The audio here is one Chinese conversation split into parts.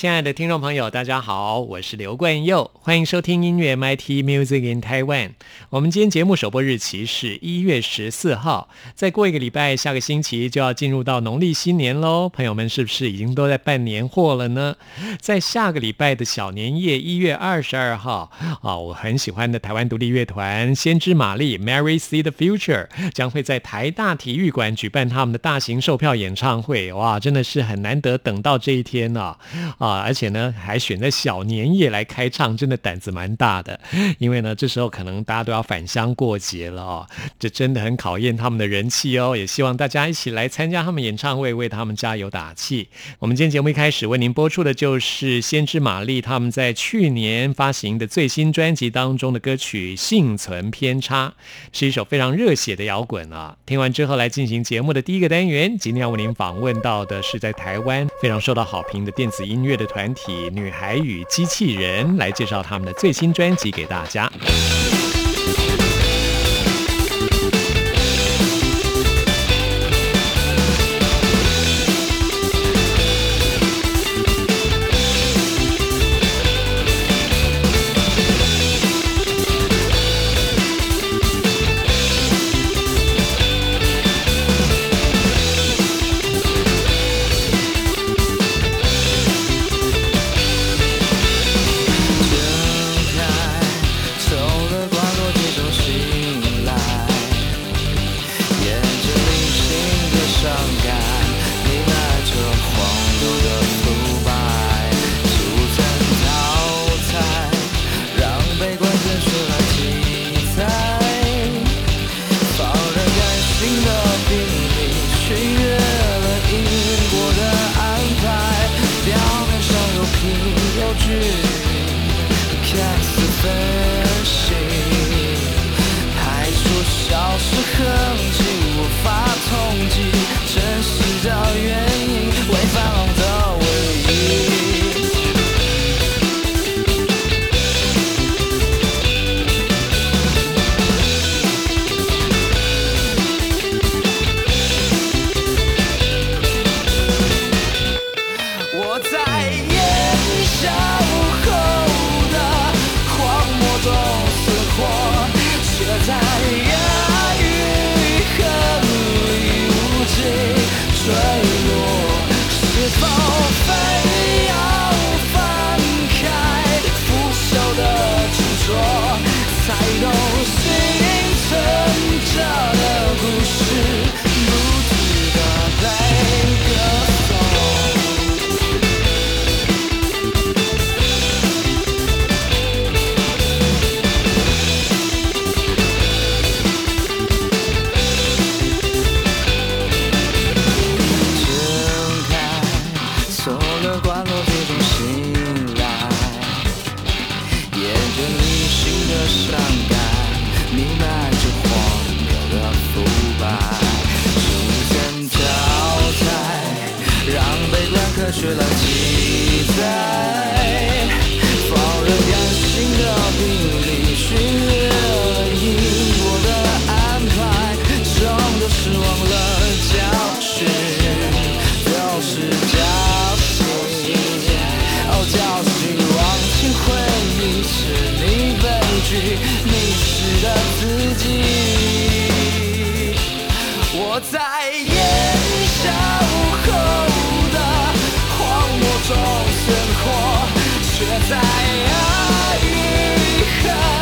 亲爱的听众朋友，大家好，我是刘冠佑，欢迎收听音乐 MIT Music in Taiwan。我们今天节目首播日期是一月十四号，再过一个礼拜，下个星期就要进入到农历新年喽。朋友们是不是已经都在办年货了呢？在下个礼拜的小年夜，一月二十二号啊，我很喜欢的台湾独立乐团先知玛丽 Mary See the Future 将会在台大体育馆举办他们的大型售票演唱会。哇，真的是很难得等到这一天呢啊！啊，而且呢，还选在小年夜来开唱，真的胆子蛮大的。因为呢，这时候可能大家都要返乡过节了哦，这真的很考验他们的人气哦。也希望大家一起来参加他们演唱会，为他们加油打气。我们今天节目一开始为您播出的就是先知玛丽他们在去年发行的最新专辑当中的歌曲《幸存偏差》，是一首非常热血的摇滚啊。听完之后，来进行节目的第一个单元。今天要为您访问到的是在台湾非常受到好评的电子音乐。的团体女孩与机器人来介绍他们的最新专辑给大家。我消失痕迹，无法统计。心存着。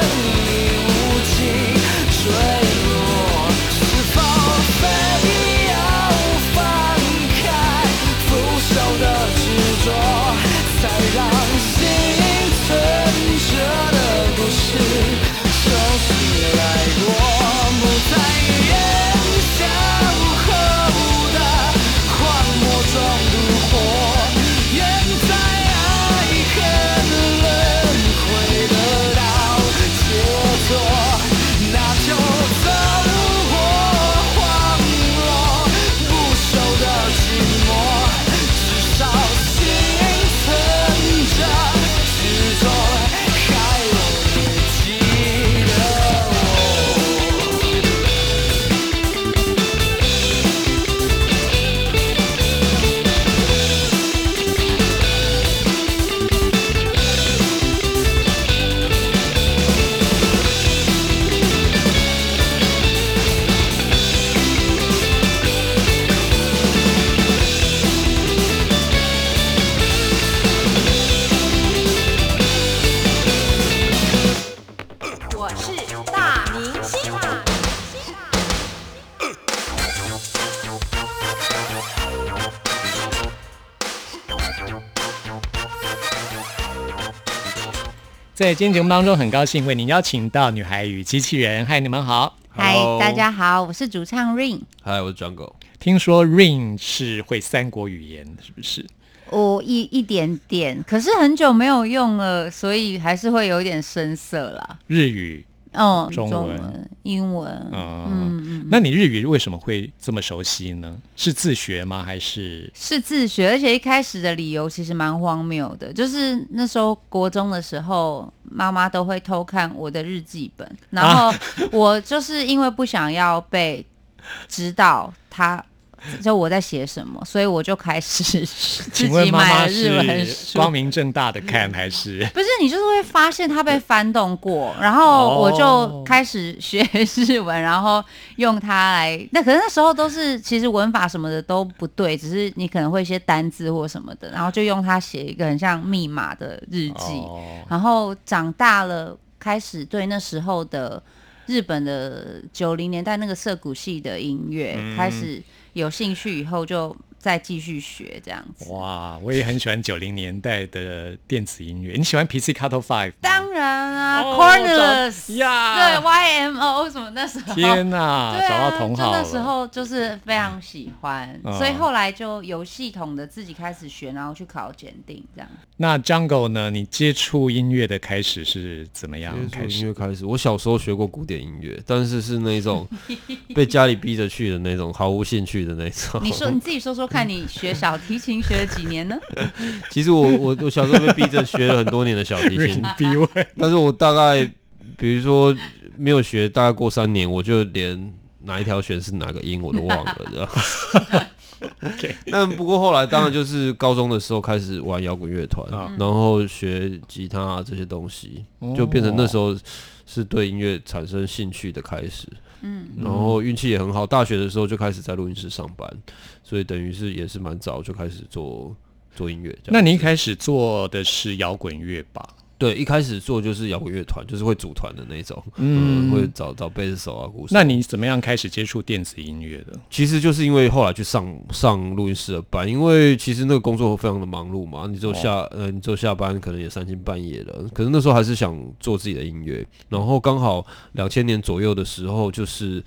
在今天节目当中，很高兴为您邀请到女孩与机器人。嗨，你们好。嗨大家好，我是主唱 Rain。嗨，我是 Jungle。听说 Rain 是会三国语言，是不是？我一一点点，可是很久没有用了，所以还是会有点生涩啦。日语，嗯，中文英文，嗯嗯嗯，那你日语为什么会这么熟悉呢？是自学吗？还是是自学，而且一开始的理由其实蛮荒谬的，就是那时候国中的时候，妈妈都会偷看我的日记本，然后我就是因为不想要被知道他。就我在写什么，所以我就开始 自己买了日文书。光明正大的看，还是 不是你就是会发现它被翻动过，然后我就开始学 日文，然后用它来。那可是那时候都是其实文法什么的都不对，只是你可能会一些单字或什么的，然后就用它写一个很像密码的日记。哦然后长大了，开始对那时候的日本的九零年代那个涩谷系的音乐、嗯开始有兴趣，以后就再继续学这样子。哇，我也很喜欢九零年代的电子音乐。你喜欢 PC Cut Five？吗当然啊、哦 c o r n e l e s 呀对 YMO 什么那时候，天哪，对啊，找到同好那时候就是非常喜欢，嗯所以后来就有系统的自己开始学，然后去考检定这样。那 Jungle 呢？你接触音乐的开始是怎么样开始音？乐开始，我小时候学过古典音乐，但是是那种 被家里逼着去的那种，毫无兴趣的那种。你说你自己说说看，你学小提琴学了几年呢？其实我我我小时候被逼着学了很多年的小提琴，逼问，但是我大概比如说没有学，大概过三年，我就连哪一条弦是哪个音我都忘了，这样。OK 但不过后来当然就是高中的时候开始玩摇滚乐团，啊然后学吉他啊这些东西，就变成那时候是对音乐产生兴趣的开始。嗯，然后运气也很好，大学的时候就开始在录音室上班，所以等于是也是蛮早就开始做做音乐。那你一开始做的是摇滚乐吧？对一开始做就是摇滚乐团，就是会组团的那种，嗯嗯，会找找贝斯手啊、鼓手。那你怎么样开始接触电子音乐的？其实就是因为后来去上上录音室的班，因为其实那个工作非常的忙碌嘛，你就下、呃，你就下班可能也三更半夜了，可是那时候还是想做自己的音乐，然后刚好两千年左右的时候，就是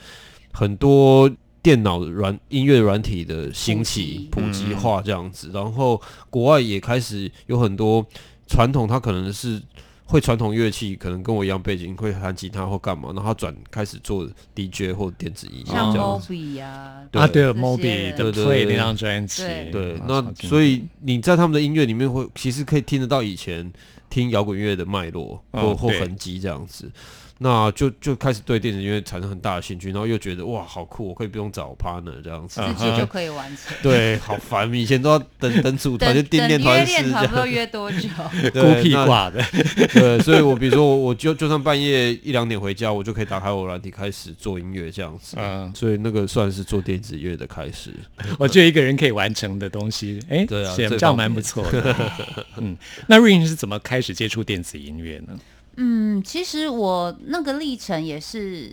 很多电脑软音乐软体的兴起、普及普及化这样子，然后国外也开始有很多传统，他可能是。会传统乐器，可能跟我一样背景，会弹吉他或干嘛，然后他转开始做 DJ 或电子音乐像。Moby 啊，对，Moby 的对对 Play 那张专辑，对那所以你在他们的音乐里面会，其实可以听得到以前听摇滚乐的脉络或或痕迹这样子。那就就开始对电子音乐产生很大的兴趣，然后又觉得哇好酷，我可以不用找 partner 这样子。嗯自己 就可以完成。对，好烦，以前都要 等等组团等就订练团式这练团不知道样。约多久？孤僻那挂的，对，所以我比如说我我就就算半夜一两点回家，我就可以打开我软体开始做音乐这样子。嗯，所以那个算是做电子乐的开始。我觉得一个人可以完成的东西，哎，对啊这这样蛮不错的。嗯，那 Rain 是怎么开始接触电子音乐呢？嗯，其实我那个历程也是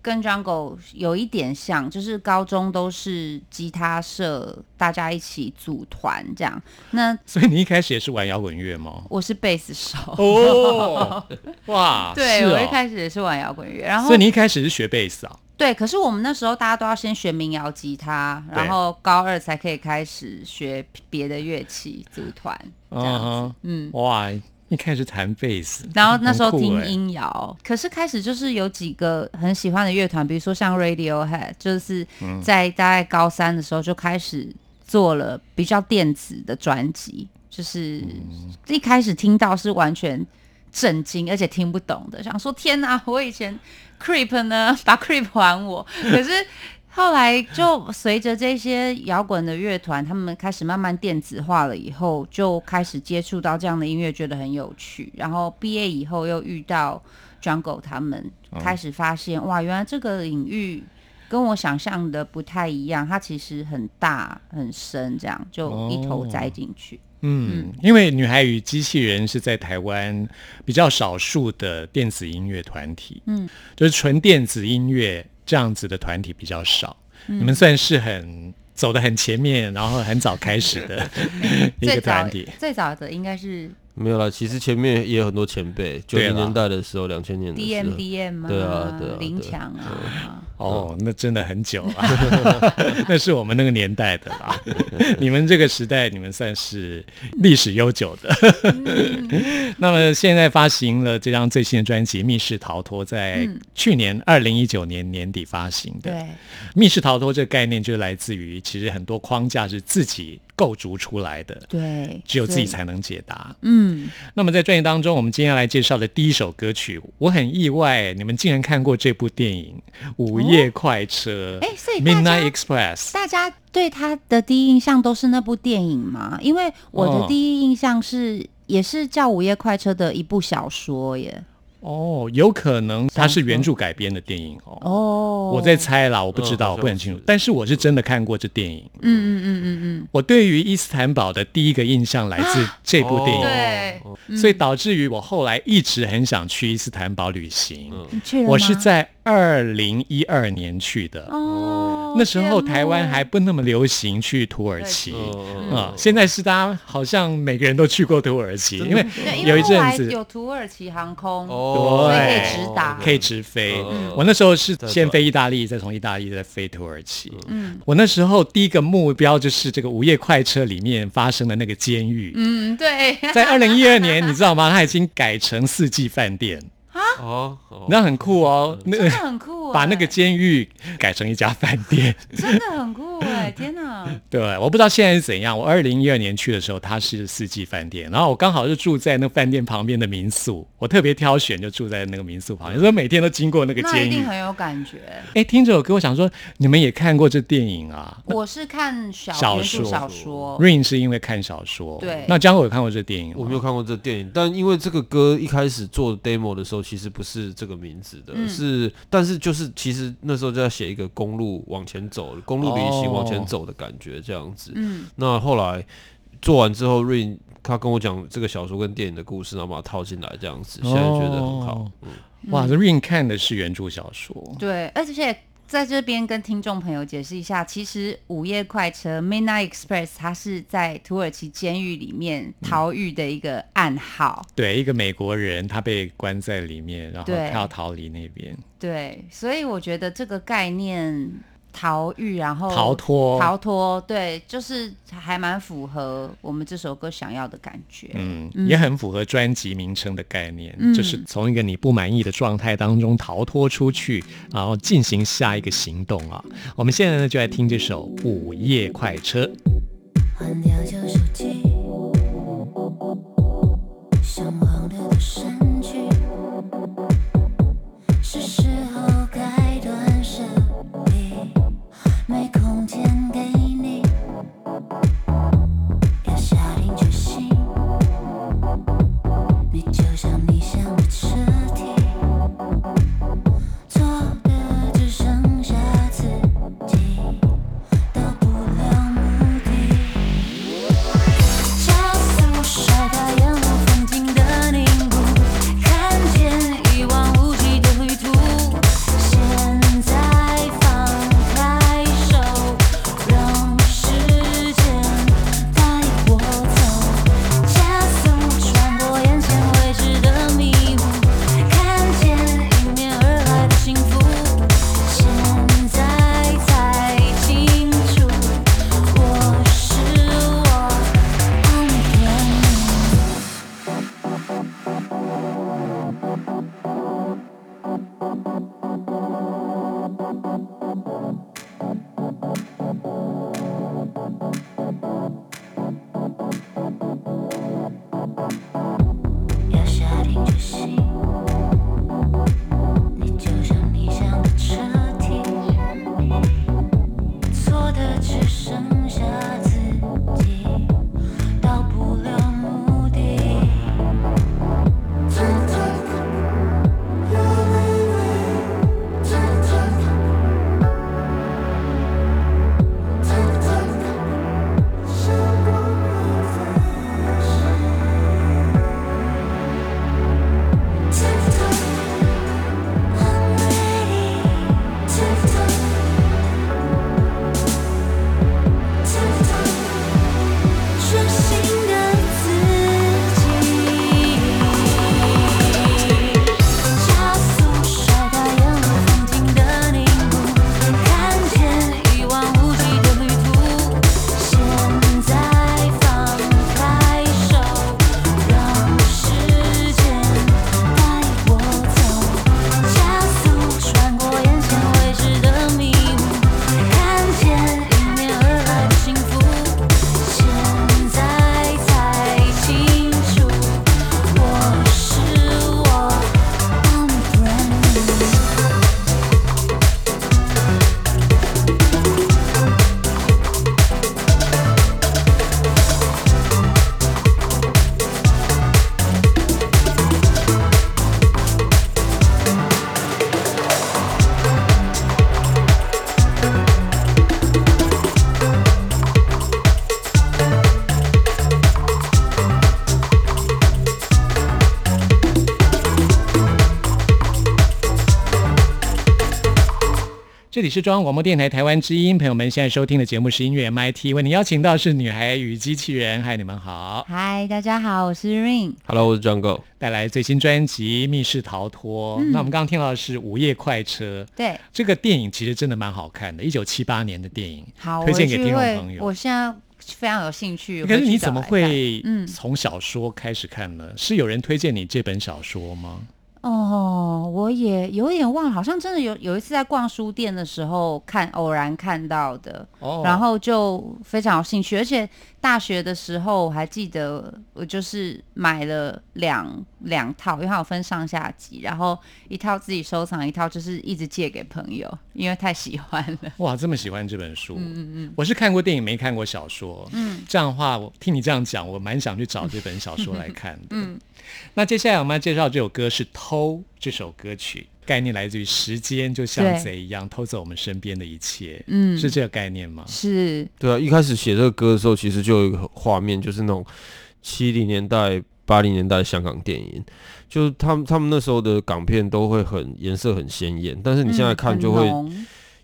跟 Jungle 有一点像，就是高中都是吉他社，大家一起组团这样。那 所以你一开始也是玩摇滚乐吗？我是贝斯手，哦，哇，对、哦我一开始也是玩摇滚乐，然后所以你一开始是学贝斯啊？对，可是我们那时候大家都要先学民谣吉他，然后高二才可以开始学别的乐器组团这样子。嗯哇，一开始弹贝斯，然后那时候听音摇，可是开始就是有几个很喜欢的乐团，比如说像 Radiohead，就是嗯在大概高三的时候就开始做了比较电子的专辑，就是嗯一开始听到是完全震惊，而且听不懂的，想说天哪，我以前 Creep 呢，把 Creep 还我，可是。后来就随着这些摇滚的乐团，他们开始慢慢电子化了以后，就开始接触到这样的音乐，觉得很有趣。然后毕业以后又遇到 Jungle 他们，开始发现、哇，原来这个领域跟我想象的不太一样，它其实很大很深，这样就一头栽进去。嗯，因为女孩与机器人是在台湾比较少数的电子音乐团体，嗯，就是纯电子音乐这样子的团体比较少。嗯你们算是很走的很前面，然后很早开始的 一个团体。最早的应该是没有啦，其实前面也有很多前辈，九零年代的时候，两千年的 D 时 M 候，D M 啊，对啊对啊林强啊，哦，那真的很久了，那是我们那个年代的啦。你们这个时代，你们算是历史悠久的。那么现在发行了这张最新的专辑《密室逃脱》，在去年二零一九年年底发行的。对，密室逃脱这个概念就来自于，其实很多框架是自己构筑出来的，对，只有自己才能解答。嗯，那么在专辑当中，我们今天要来介绍的第一首歌曲，我很意外，你们竟然看过这部电影《午夜快车》哎所以 Midnight Express。大家对他的第一印象都是那部电影吗？因为我哦的第一印象是，也是叫《午夜快车》的一部小说耶。哦，有可能它是原著改编的电影哦。哦，我在猜啦，我不知道，嗯我不很清楚。但是我是真的看过这电影。嗯嗯嗯嗯嗯，我对于伊斯坦堡的第一个印象来自这部电影，对。哦所以导致于我后来一直很想去伊斯坦堡旅行。嗯。你去了吗？我是在二零一二年去的，哦，那时候台湾还不那么流行去土耳其。嗯啊、现在是大家好像每个人都去过土耳其，因为有一阵子。有土耳其航空，哦，所以可以直达。可以直飞。嗯我那时候是先飞意大利，再从意大利再飞土耳其。嗯。我那时候第一个目标就是这个午夜快车里面发生的那个监狱。嗯，对，在二零一二年，你知道吗？它已经改成四季饭店，哦，哦那很酷哦。那真的很酷欸，把那个监狱改成一家饭店。真的很酷哎，天哪！对，我不知道现在是怎样。我二零一二年去的时候，它是四季饭店，然后我刚好是住在那饭店旁边的民宿，我特别挑选就住在那个民宿旁边，所以每天都经过那个监狱。那一定很有感觉。哎，听这首歌，我想说，你们也看过这电影啊我是看小小说小说，？Rain 是因为看小说，对那江果有看过这电影？我没有看过这电影，但因为这个歌一开始做 demo 的时候，其实不是这个名字的，嗯是，但是就是其实那时候就要写一个公路往前走、公路旅行哦往前走的感觉，这样子。嗯，那后来做完之后，Rain 他跟我讲这个小说跟电影的故事，然后把它套进来，这样子，现在觉得很好哦。嗯，哇，这 Rain 看的是原著小说，对，而且在这边跟听众朋友解释一下，其实《午夜快车》（Midnight Express） 它是在土耳其监狱里面逃狱的一个暗号。对，一个美国人他被关在里面，然后他要逃离那边，对，所以我觉得这个概念逃狱，然后逃脱，逃脱，对，就是还蛮符合我们这首歌想要的感觉。嗯，也很符合专辑名称的概念，嗯就是从一个你不满意的状态当中逃脱出去，然后进行下一个行动啊。我们现在呢就来听这首《午夜快车》。换掉旧手机，这里是中央广播电台台湾之音，朋友们现在收听的节目是音乐 MIT，为您邀请到是女孩与机器人，嗨，你们好，嗨，大家好，我是 Rain。Hello，我是 Jungle。带来最新专辑《密室逃脱》。那我们刚刚听到的是《午夜快车》，对，这个电影其实真的蛮好看的，一九七八年的电影，好，推荐给听众朋友我现在非常有兴趣。可是你怎么会嗯从小说开始看呢？是有人推荐你这本小说吗？哦，我也有点忘了，好像真的有有一次在逛书店的时候看，偶然看到的，哦。然后就非常有兴趣，而且大学的时候我还记得，我就是买了两两套，因为它有分上下集，然后一套自己收藏，一套就是一直借给朋友，因为太喜欢了。哇，这么喜欢这本书，嗯嗯嗯，我是看过电影，没看过小说，嗯，这样的话，我听你这样讲，我蛮想去找这本小说来看的，嗯。那接下来我们要介绍这首歌是《偷》这首歌曲，概念来自于时间就像贼一样偷走我们身边的一切，嗯。是这个概念吗？是，对啊，一开始写这个歌的时候，其实就有一个画面，就是那种七零年代、八零年代的香港电影，就是他们他们那时候的港片都会很颜色很鲜艳，但是你现在看就会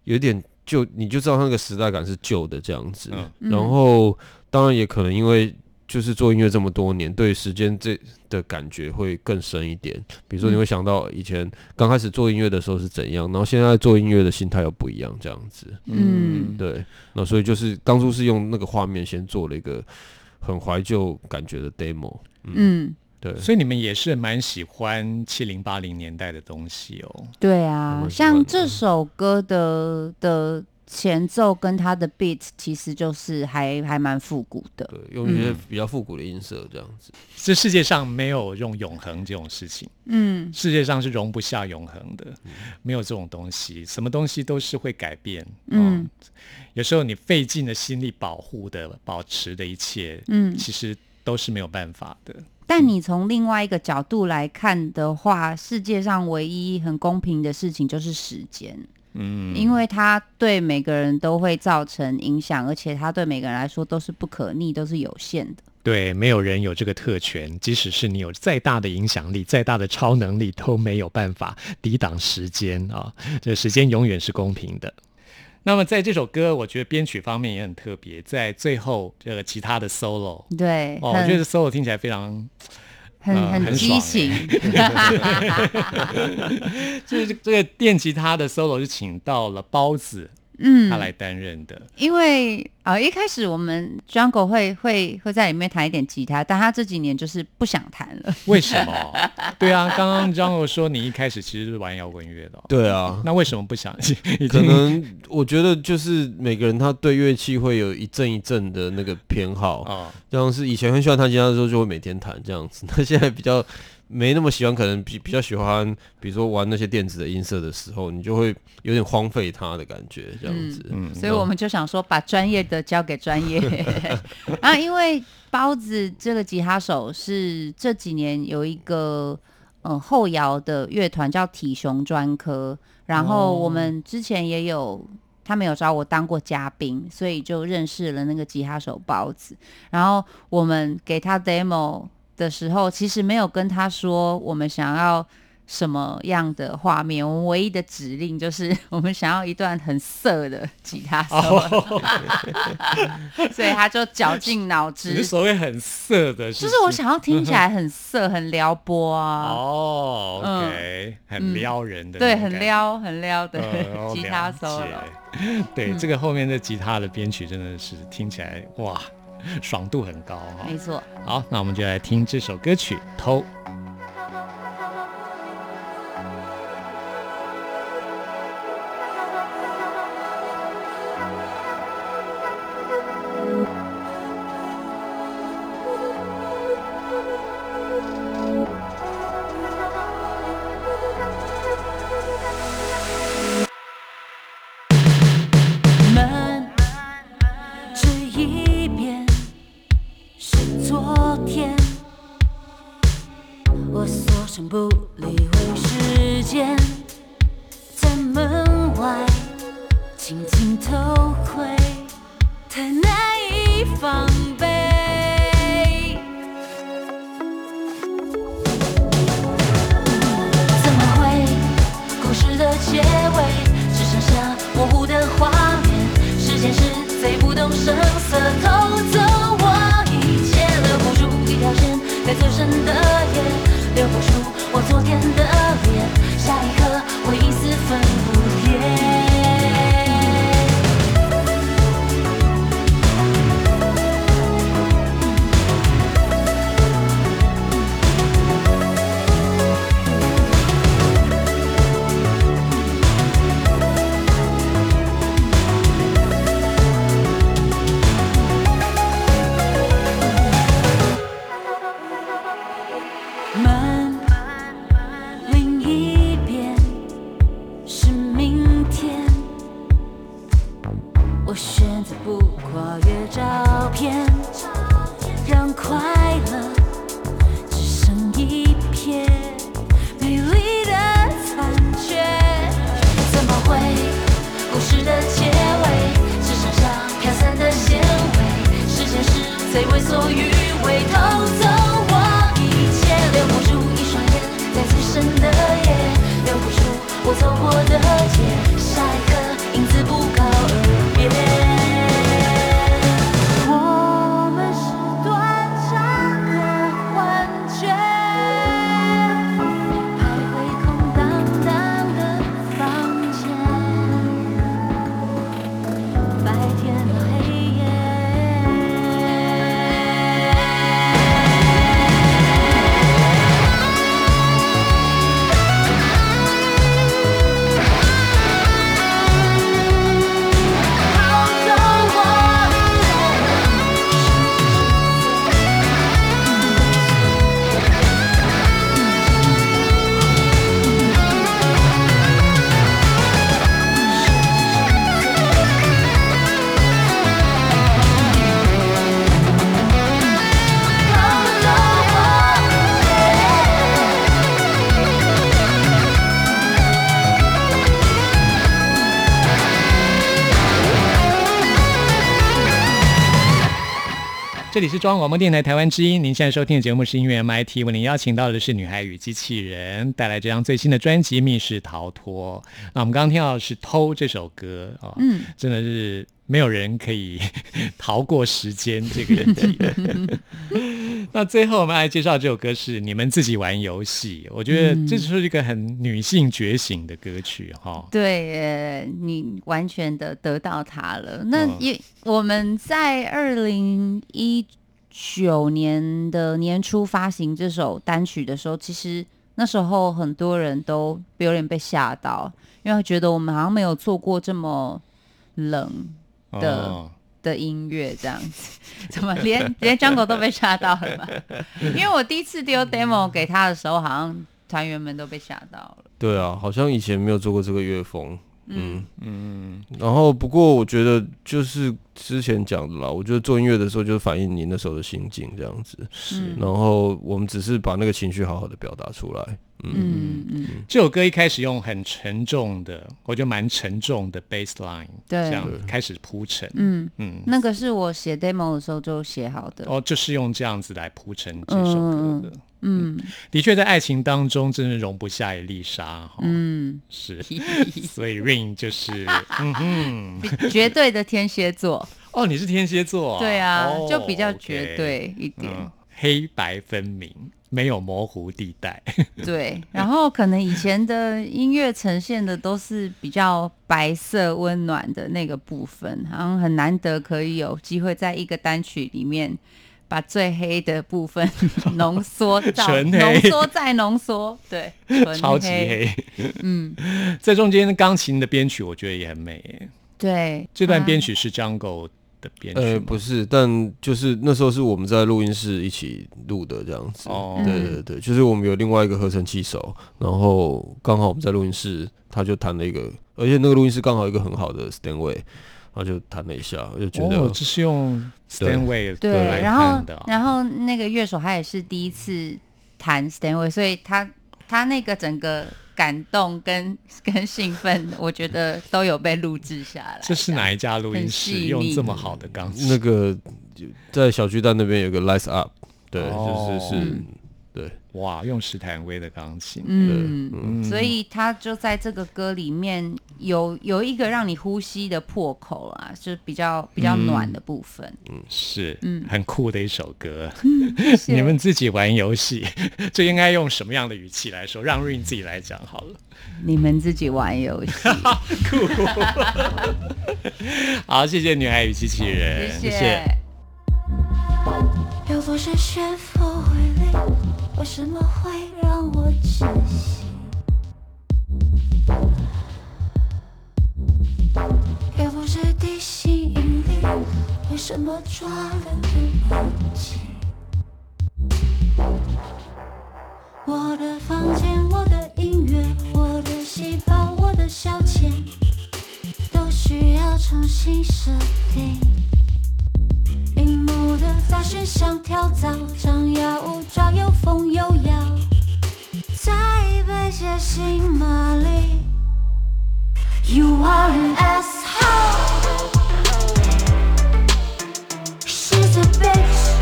有点就，你就知道它那个时代感是旧的这样子。嗯。然后当然也可能因为就是做音乐这么多年，对时间这的感觉会更深一点。比如说你会想到以前刚开始做音乐的时候是怎样，然后现在做音乐的心态又不一样，这样子。嗯对，那所以就是当初是用那个画面先做了一个很怀旧感觉的 demo。嗯，对，所以你们也是蛮喜欢七零八零年代的东西哦。对啊，像这首歌的的前奏跟它的 beat 其实就是还还蛮复古的。对，用一些嗯比较复古的音色这样子。这世界上没有用永恒这种事情，嗯世界上是容不下永恒的，没有这种东西，什么东西都是会改变。嗯哦有时候你费尽了心力保护的、保持的一切，嗯，其实都是没有办法的。但你从另外一个角度来看的话，世界上唯一很公平的事情就是时间，嗯，因为它对每个人都会造成影响，而且它对每个人来说都是不可逆，都是有限的。对，没有人有这个特权，即使是你有再大的影响力、再大的超能力，都没有办法抵挡时间啊！这时间永远是公平的。那么在这首歌，我觉得编曲方面也很特别，在最后这个其他的 solo，对，哦，我觉得 solo 听起来非常，很很呃很爽激情。就是这这个电吉他的 solo 就请到了包子嗯，他来担任的，因为啊一开始我们 Jungle 会会会在里面弹一点吉他，但他这几年就是不想弹了。为什么？对啊，刚刚 Jungle 说你一开始其实是玩摇滚乐的、哦，对啊，那为什么不想？可能我觉得就是每个人他对乐器会有一阵一阵的那个偏好，啊，像是以前很喜欢弹吉他的时候就会每天弹这样子，那现在比较没那么喜欢，可能比比较喜欢，比如说玩那些电子的音色的时候，你就会有点荒废它的感觉这样子。嗯所以我们就想说，把专业的交给专业。啊，因为包子这个吉他手是这几年有一个呃后摇的乐团叫体雄专科，然后我们之前也有。他们有找我当过嘉宾，所以就认识了那个吉他手包子。然后我们给他 demo 的时候，其实没有跟他说我们想要什么样的画面，我们唯一的指令就是 我们想要一段很色的吉他 solo，、所以他就绞尽脑汁，所谓很色的，就是我想要听起来很色、很撩拨啊，哦，OK，很撩人的，对，很。撩、很撩的 呃吉他了 solo。解对，这个后面的吉他的编曲真的是听起来哇，爽度很高哈、没错，好，那我们就来听这首歌曲《偷》。里是中央广播电台台湾之音，您现在收听的节目是音乐 MIT，为您邀请到的是女孩与机器人带来这张最新的专辑《密室逃脱》。那我们刚刚听到的是《偷》这首歌哦，嗯，真的是没有人可以 逃过时间这个问题。那最后我们来介绍这首歌是你们自己玩游戏，我觉得这是一个很女性觉醒的歌曲哈、对，呃你完全的得到它了。那嗯。也、我们在二零一九年的年初发行这首单曲的时候，其实那时候很多人都有点被吓到，因为觉得我们好像没有做过这么冷的哦的音乐这样子，怎么连连张狗都被吓到了吧？因为我第一次丢 demo 给他的时候，好像团员们都被吓到了。对啊，好像以前没有做过这个乐风，嗯。嗯，然后不过我觉得就是之前讲的啦，我觉得做音乐的时候就是反映你那时候的心境这样子，是。然后我们只是把那个情绪好好的表达出来，嗯，嗯嗯，这首歌一开始用很沉重的，我觉得蛮沉重的 bass line，对。这样开始铺陈，嗯，嗯，那个是我写 demo 的时候就写好的。哦，就是用这样子来铺陈这首歌的。嗯的确，在爱情当中，真是容不下一粒沙哈。嗯，是，所以 Rain 就是，嗯哼，绝对的天蝎座，哦，你是天蝎座、啊，对啊，哦就比较绝对一点。嗯，黑白分明，没有模糊地带。对，然后可能以前的音乐呈现的都是比较白色温暖的那个部分，好像很难得可以有机会在一个单曲里面把最黑的部分 浓缩到浓缩再浓缩，对，纯 超级黑。嗯，在中间钢琴的编曲，我觉得也很美耶。对，这段编啊曲是 Jungle 的编曲呃，不是，但就是那时候是我们在录音室一起录的这样子。哦。对对对，就是我们有另外一个合成器手，然后刚好我们在录音室，他就弹了一个，而且那个录音室刚好有一个很好的 Stanway，然后就弹了一下，我就觉得、哦，这是用 Stanway 对，来然后然后那个乐手他也是第一次弹 Stanway，所以他他那个整个感动跟跟兴奋，我觉得都有被录制下来。这是哪一家录音室用这么好的钢琴？那个在小巨蛋那边有个 Lights Up，对，哦就是是对，哇，用史坦威的钢琴，嗯，嗯所以他就在这个歌里面有有一个让你呼吸的破口啊，就比较比较暖的部分。嗯是，嗯很酷的一首歌。你们自己玩游戏，这应该用什么样的语气来说？让 Rain 自己来讲好了。你们自己玩游戏，酷好，谢谢女孩与机器人，谢谢。又不是学佛为零，为什么会让我窒息？又不是地心引力，为什么抓了就不起？我的房间，我的音乐，我的细胞，我的消遣，都需要重新设定。荧幕的杂讯像跳蚤，张牙舞爪，有风有摇，在被写进马里。You are an asshole. She's a bitch.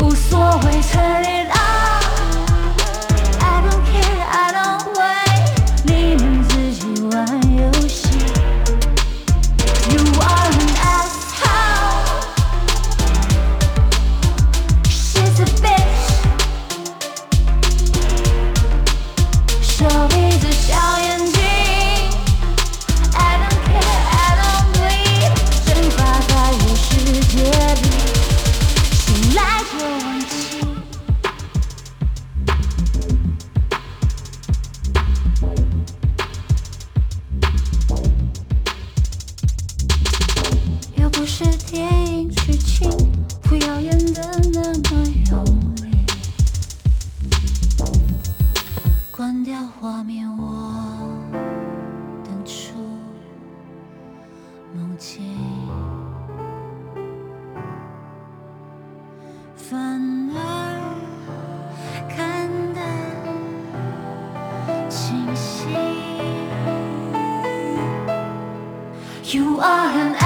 无所谓 You are an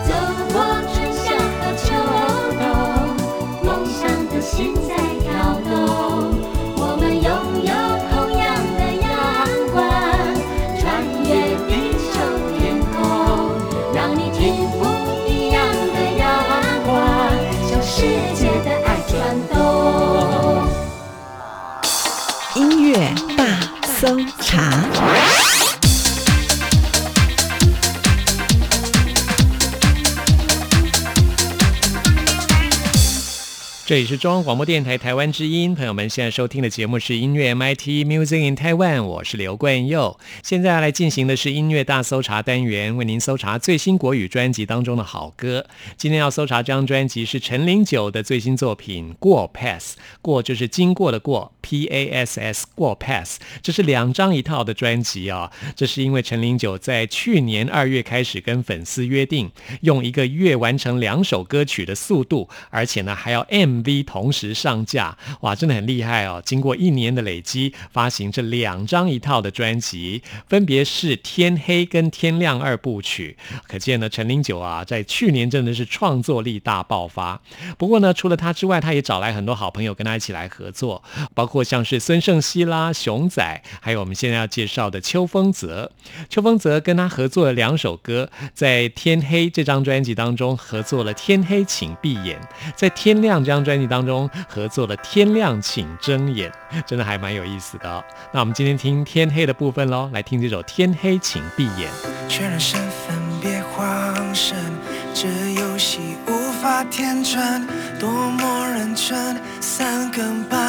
这里是中央广播电台台湾之音，朋友们现在收听的节目是音乐 MIT Music in Taiwan，我是刘冠佑。现在来进行的是音乐大搜查单元，为您搜查最新国语专辑当中的好歌。今天要搜查这张专辑是陈零九的最新作品《过 Pass》，过就是经过的过，P A S S 过 Pass，这是两张一套的专辑啊。这是因为陈零九在去年二月开始跟粉丝约定，用一个月完成两首歌曲的速度，而且呢还要 M V 同时上架，哇，真的很厉害哦！经过一年的累积，发行这两张一套的专辑，分别是《天黑》跟《天亮》二部曲。可见呢，陈零九啊，在去年真的是创作力大爆发。不过呢，除了他之外，他也找来很多好朋友跟他一起来合作，包括像是孙盛熙啦、熊仔，还有我们现在要介绍的邱风泽。邱风泽跟他合作了两首歌，在《天黑》这张专辑当中合作了《天黑请闭眼》，在《天亮》这张专辑当中合作了《天亮请睁眼》，真的还蛮有意思的、哦。那我们今天听《天黑》的部分喽，来听这首《天黑请闭眼》。确认身份，别慌神，这游戏无法天真，多么认真，三更半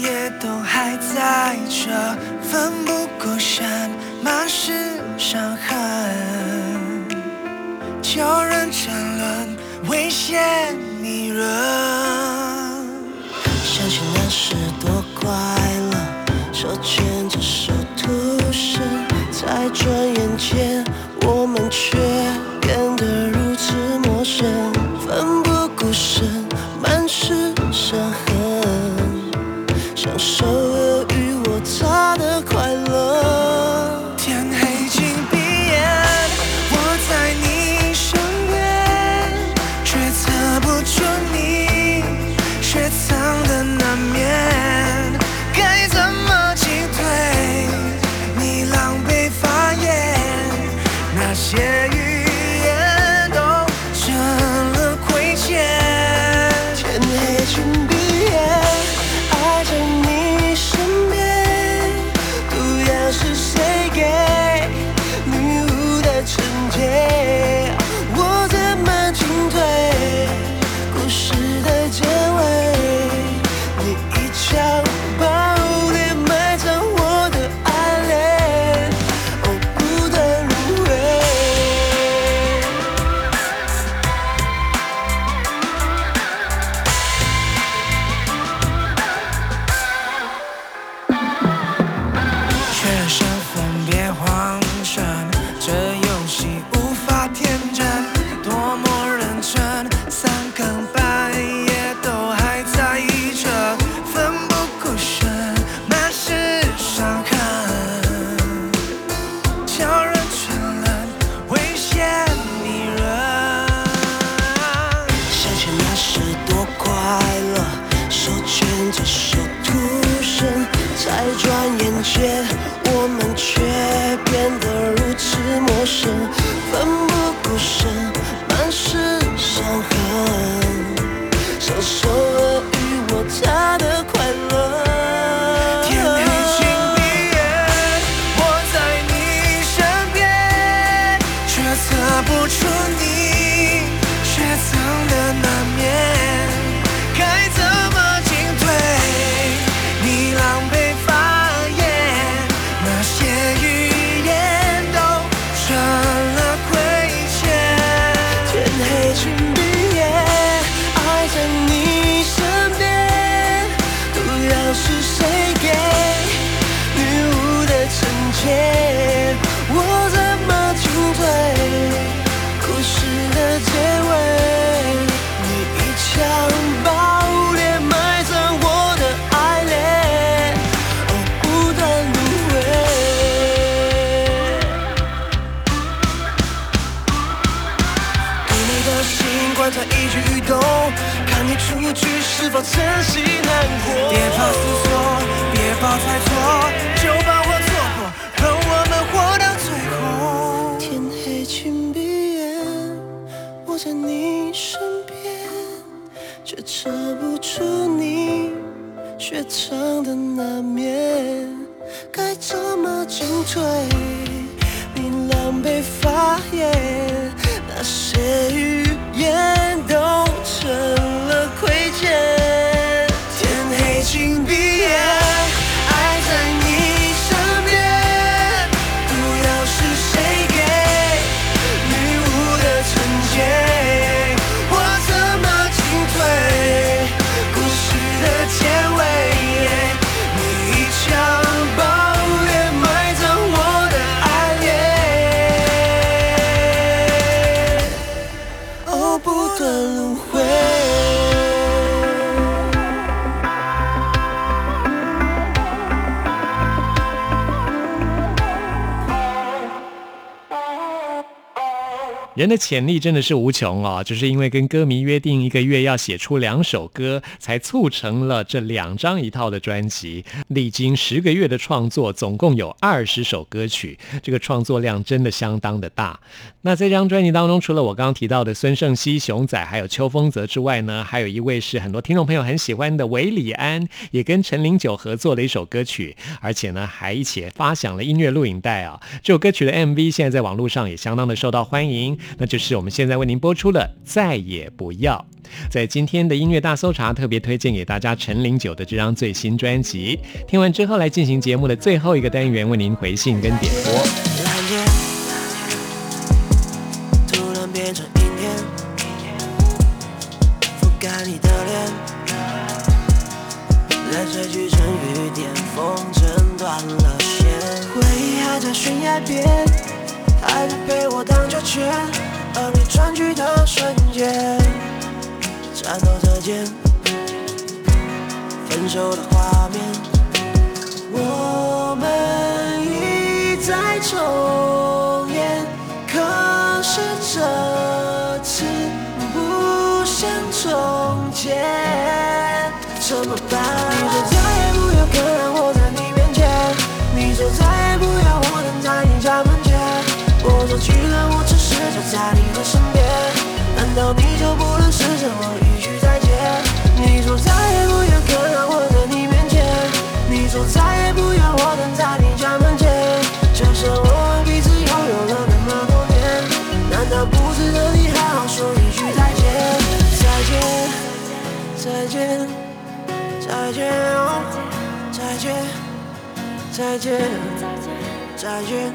夜都还在这，奋不顾身，满是伤痕，叫人沉沦，危险迷人。手牵着手徒生，在转眼间，我们却变得如此陌生，别怕思索，别怕猜错，人的潜力真的是无穷哦，就是因为跟歌迷约定一个月要写出两首歌，才促成了这两张一套的专辑。历经十个月的创作，总共有二十首歌曲，这个创作量真的相当的大。那这张专辑当中，除了我刚刚提到的孙盛熙、熊仔，还有邱风泽之外呢，还有一位是很多听众朋友很喜欢的韦礼安，也跟陈零九合作的一首歌曲，而且呢还一起发响了音乐录影带啊。这首歌曲的 MV 现在在网络上也相当的受到欢迎，那就是我们现在为您播出的《再也不要》。在今天的音乐大搜查，特别推荐给大家陈零九的这张最新专辑。听完之后，来进行节目的最后一个单元，为您回信跟点播。悬崖边间，分手的画面。我们一再重演，可是这次不像从前，怎么办？你说再也不要看让我在你面前，你说再也不要我等在你家门前，我说既然我只是走在你的身边，难道你就不能试着我？说再也不要看到我在你面前。你说再也不要我等在你家门前，就像我们彼此拥有了那么多年，难道不值得你好好说一句再见？再见，再见，再见，哦再见，再见，再见，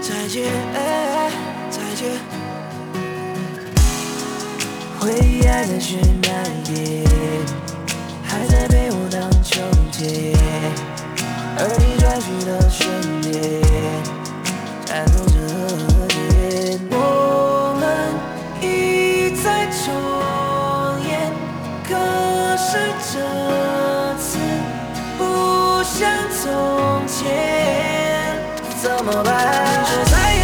再见，哎再见。回忆还在悬崖边，还在被我荡秋千，而你转去的瞬间，颤抖着肩。我们一再重演，可是这次不像从前，怎么办？说再也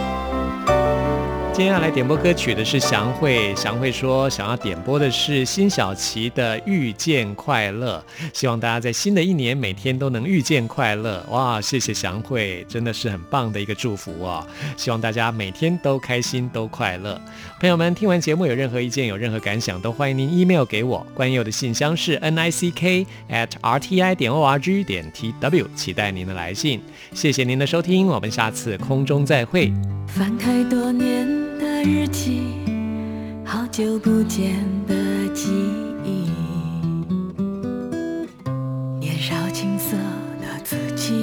接下来点播歌曲的是祥慧，祥慧说想要点播的是辛晓琪的《遇见快乐》，希望大家在新的一年每天都能遇见快乐。哇，谢谢祥慧，真的是很棒的一个祝福哦！希望大家每天都开心都快乐。朋友们，听完节目有任何意见、有任何感想，都欢迎您 email 给我。关佑的信箱是 n i c k at r t i 点 o r g 点 t w，期待您的来信。谢谢您的收听，我们下次空中再会。翻开多年的日记，好久不见的记忆，年少青涩的自己，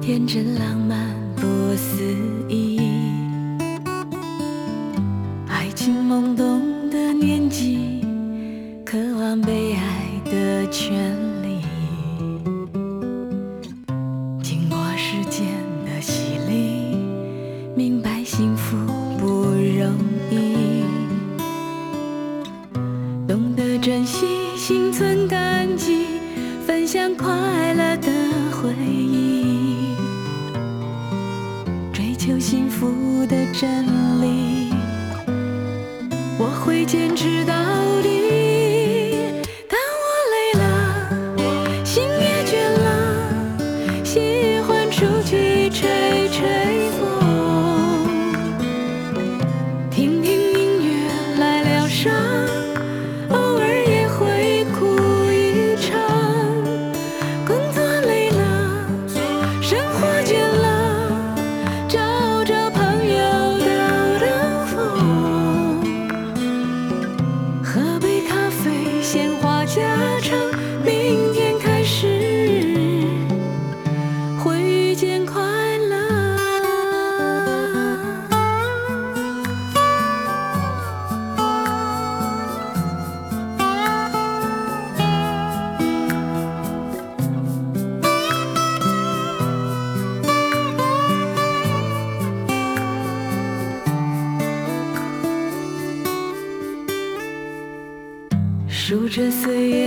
天真浪漫不思议，这岁月